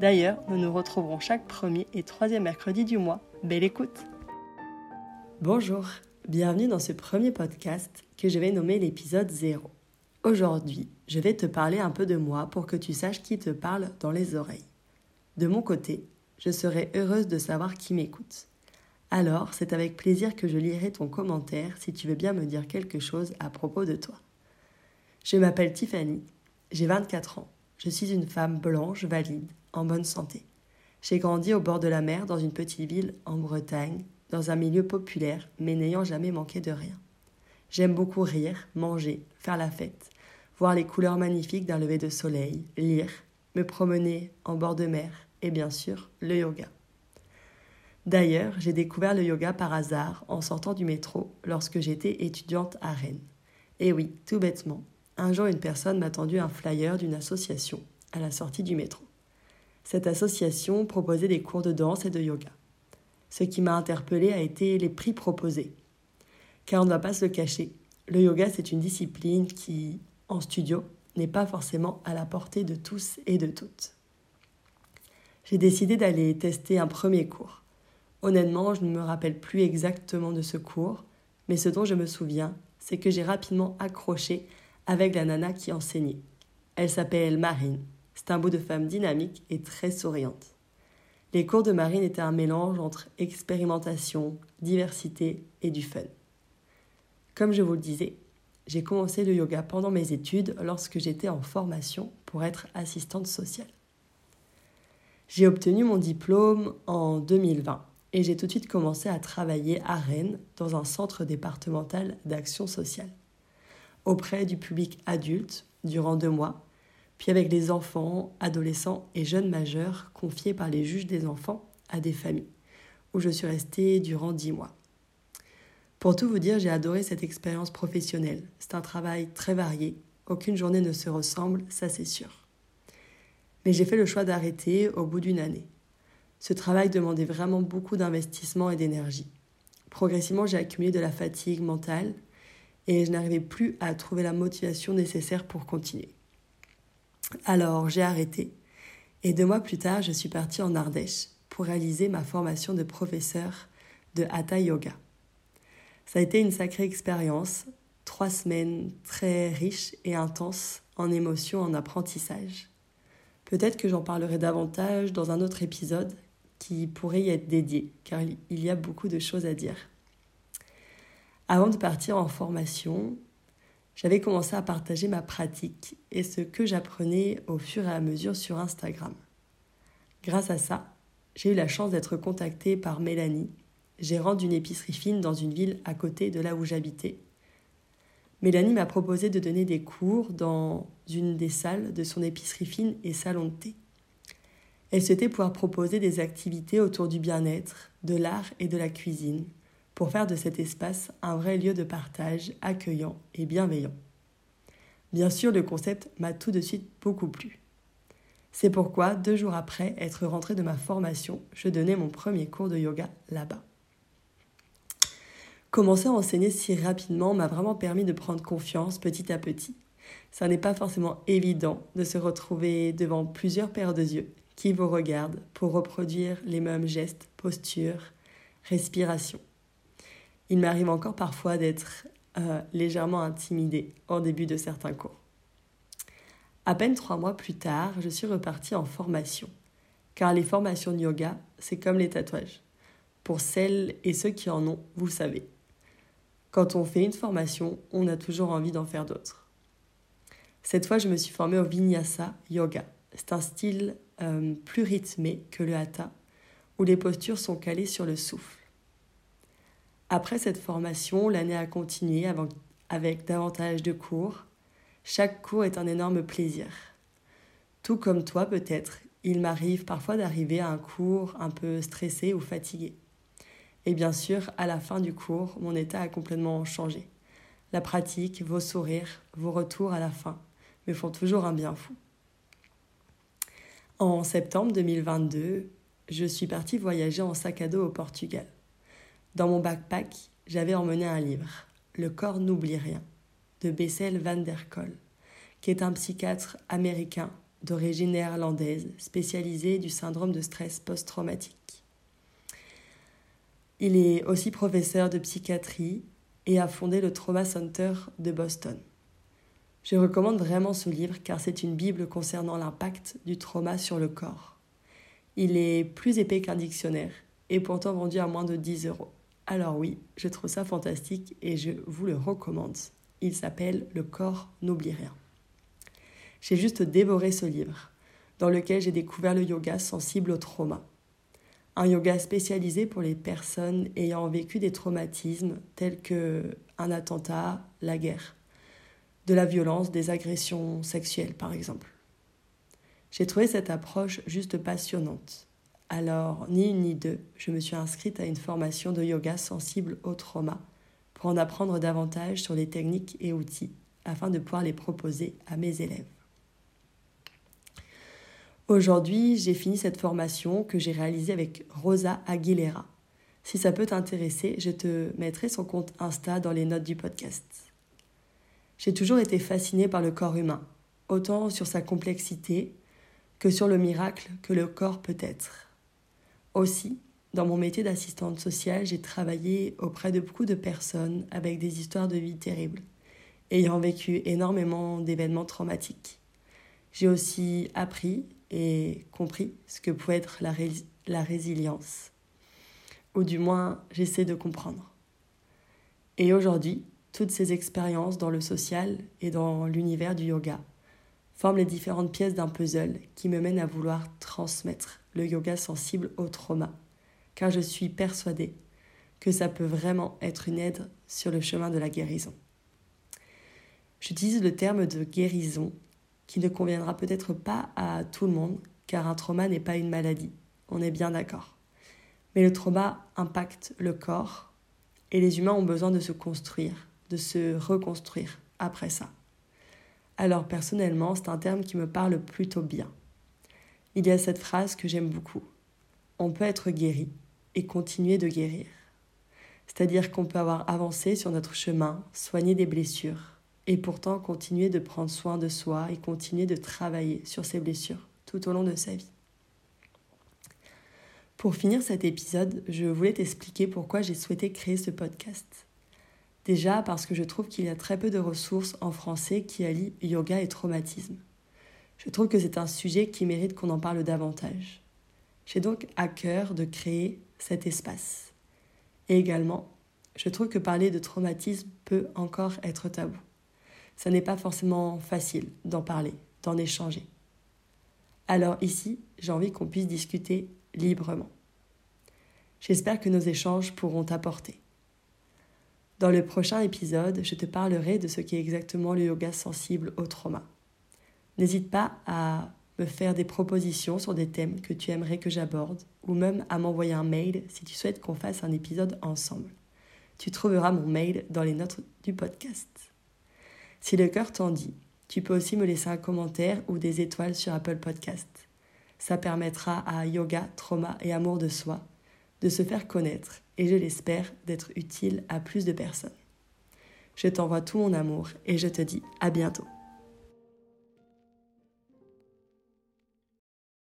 D'ailleurs, nous nous retrouverons chaque premier et troisième mercredi du mois. Belle écoute Bonjour, bienvenue dans ce premier podcast que je vais nommer l'épisode 0. Aujourd'hui, je vais te parler un peu de moi pour que tu saches qui te parle dans les oreilles. De mon côté, je serai heureuse de savoir qui m'écoute. Alors, c'est avec plaisir que je lirai ton commentaire si tu veux bien me dire quelque chose à propos de toi. Je m'appelle Tiffany, j'ai 24 ans, je suis une femme blanche, valide, en bonne santé. J'ai grandi au bord de la mer dans une petite ville en Bretagne, dans un milieu populaire, mais n'ayant jamais manqué de rien. J'aime beaucoup rire, manger, faire la fête, voir les couleurs magnifiques d'un lever de soleil, lire, me promener en bord de mer et bien sûr le yoga. D'ailleurs, j'ai découvert le yoga par hasard en sortant du métro lorsque j'étais étudiante à Rennes. Et oui, tout bêtement, un jour une personne m'a tendu un flyer d'une association à la sortie du métro. Cette association proposait des cours de danse et de yoga. Ce qui m'a interpellée a été les prix proposés. Car on ne va pas se le cacher, le yoga c'est une discipline qui, en studio, n'est pas forcément à la portée de tous et de toutes. J'ai décidé d'aller tester un premier cours. Honnêtement, je ne me rappelle plus exactement de ce cours, mais ce dont je me souviens, c'est que j'ai rapidement accroché avec la nana qui enseignait. Elle s'appelle Marine c'est un bout de femme dynamique et très souriante. Les cours de Marine étaient un mélange entre expérimentation, diversité et du fun. Comme je vous le disais, j'ai commencé le yoga pendant mes études lorsque j'étais en formation pour être assistante sociale. J'ai obtenu mon diplôme en 2020 et j'ai tout de suite commencé à travailler à Rennes dans un centre départemental d'action sociale auprès du public adulte durant deux mois puis avec les enfants, adolescents et jeunes majeurs confiés par les juges des enfants à des familles, où je suis restée durant dix mois. Pour tout vous dire, j'ai adoré cette expérience professionnelle. C'est un travail très varié, aucune journée ne se ressemble, ça c'est sûr. Mais j'ai fait le choix d'arrêter au bout d'une année. Ce travail demandait vraiment beaucoup d'investissement et d'énergie. Progressivement, j'ai accumulé de la fatigue mentale et je n'arrivais plus à trouver la motivation nécessaire pour continuer. Alors j'ai arrêté et deux mois plus tard, je suis partie en Ardèche pour réaliser ma formation de professeur de Hatha Yoga. Ça a été une sacrée expérience, trois semaines très riches et intenses en émotions, en apprentissage. Peut-être que j'en parlerai davantage dans un autre épisode qui pourrait y être dédié, car il y a beaucoup de choses à dire. Avant de partir en formation, j'avais commencé à partager ma pratique et ce que j'apprenais au fur et à mesure sur Instagram. Grâce à ça, j'ai eu la chance d'être contactée par Mélanie, gérante d'une épicerie fine dans une ville à côté de là où j'habitais. Mélanie m'a proposé de donner des cours dans une des salles de son épicerie fine et salon de thé. Elle souhaitait pouvoir proposer des activités autour du bien-être, de l'art et de la cuisine, pour faire de cet espace un vrai lieu de partage accueillant et bienveillant. Bien sûr, le concept m'a tout de suite beaucoup plu. C'est pourquoi, deux jours après être rentrée de ma formation, je donnais mon premier cours de yoga là-bas. Commencer à enseigner si rapidement m'a vraiment permis de prendre confiance petit à petit. Ça n'est pas forcément évident de se retrouver devant plusieurs paires de yeux qui vous regardent pour reproduire les mêmes gestes, postures, respiration. Il m'arrive encore parfois d'être euh, légèrement intimidée au début de certains cours. À peine trois mois plus tard, je suis repartie en formation, car les formations de yoga, c'est comme les tatouages. Pour celles et ceux qui en ont, vous savez. Quand on fait une formation, on a toujours envie d'en faire d'autres. Cette fois, je me suis formée au Vinyasa Yoga. C'est un style euh, plus rythmé que le Hatha, où les postures sont calées sur le souffle. Après cette formation, l'année a continué avec davantage de cours. Chaque cours est un énorme plaisir. Tout comme toi peut-être, il m'arrive parfois d'arriver à un cours un peu stressé ou fatigué. Et bien sûr, à la fin du cours, mon état a complètement changé. La pratique, vos sourires, vos retours à la fin me font toujours un bien fou. En septembre 2022, je suis partie voyager en sac à dos au Portugal. Dans mon backpack, j'avais emmené un livre, Le corps n'oublie rien, de Bessel van der Kolk, qui est un psychiatre américain d'origine néerlandaise spécialisé du syndrome de stress post-traumatique. Il est aussi professeur de psychiatrie et a fondé le Trauma Center de Boston. Je recommande vraiment ce livre car c'est une Bible concernant l'impact du trauma sur le corps. Il est plus épais qu'un dictionnaire et pourtant vendu à moins de 10 euros. Alors oui, je trouve ça fantastique et je vous le recommande. Il s'appelle Le corps n'oublie rien. J'ai juste dévoré ce livre, dans lequel j'ai découvert le yoga sensible au trauma. Un yoga spécialisé pour les personnes ayant vécu des traumatismes tels que un attentat, la guerre, de la violence, des agressions sexuelles par exemple. J'ai trouvé cette approche juste passionnante. Alors, ni une ni deux, je me suis inscrite à une formation de yoga sensible au trauma pour en apprendre davantage sur les techniques et outils afin de pouvoir les proposer à mes élèves. Aujourd'hui, j'ai fini cette formation que j'ai réalisée avec Rosa Aguilera. Si ça peut t'intéresser, je te mettrai son compte Insta dans les notes du podcast. J'ai toujours été fascinée par le corps humain, autant sur sa complexité que sur le miracle que le corps peut être. Aussi, dans mon métier d'assistante sociale, j'ai travaillé auprès de beaucoup de personnes avec des histoires de vie terribles, ayant vécu énormément d'événements traumatiques. J'ai aussi appris et compris ce que pouvait être la, la résilience. Ou du moins, j'essaie de comprendre. Et aujourd'hui, toutes ces expériences dans le social et dans l'univers du yoga forment les différentes pièces d'un puzzle qui me mènent à vouloir transmettre le yoga sensible au trauma, car je suis persuadée que ça peut vraiment être une aide sur le chemin de la guérison. J'utilise le terme de guérison qui ne conviendra peut-être pas à tout le monde, car un trauma n'est pas une maladie, on est bien d'accord. Mais le trauma impacte le corps, et les humains ont besoin de se construire, de se reconstruire après ça. Alors personnellement, c'est un terme qui me parle plutôt bien. Il y a cette phrase que j'aime beaucoup. On peut être guéri et continuer de guérir. C'est-à-dire qu'on peut avoir avancé sur notre chemin, soigné des blessures, et pourtant continuer de prendre soin de soi et continuer de travailler sur ses blessures tout au long de sa vie. Pour finir cet épisode, je voulais t'expliquer pourquoi j'ai souhaité créer ce podcast. Déjà parce que je trouve qu'il y a très peu de ressources en français qui allient yoga et traumatisme. Je trouve que c'est un sujet qui mérite qu'on en parle davantage. J'ai donc à cœur de créer cet espace. Et également, je trouve que parler de traumatisme peut encore être tabou ça n'est pas forcément facile d'en parler, d'en échanger. Alors ici, j'ai envie qu'on puisse discuter librement. J'espère que nos échanges pourront t'apporter. Dans le prochain épisode, je te parlerai de ce qu'est exactement le yoga sensible au trauma. N'hésite pas à me faire des propositions sur des thèmes que tu aimerais que j'aborde ou même à m'envoyer un mail si tu souhaites qu'on fasse un épisode ensemble. Tu trouveras mon mail dans les notes du podcast. Si le cœur t'en dit, tu peux aussi me laisser un commentaire ou des étoiles sur Apple Podcast. Ça permettra à Yoga, Trauma et Amour de soi de se faire connaître et je l'espère d'être utile à plus de personnes. Je t'envoie tout mon amour et je te dis à bientôt.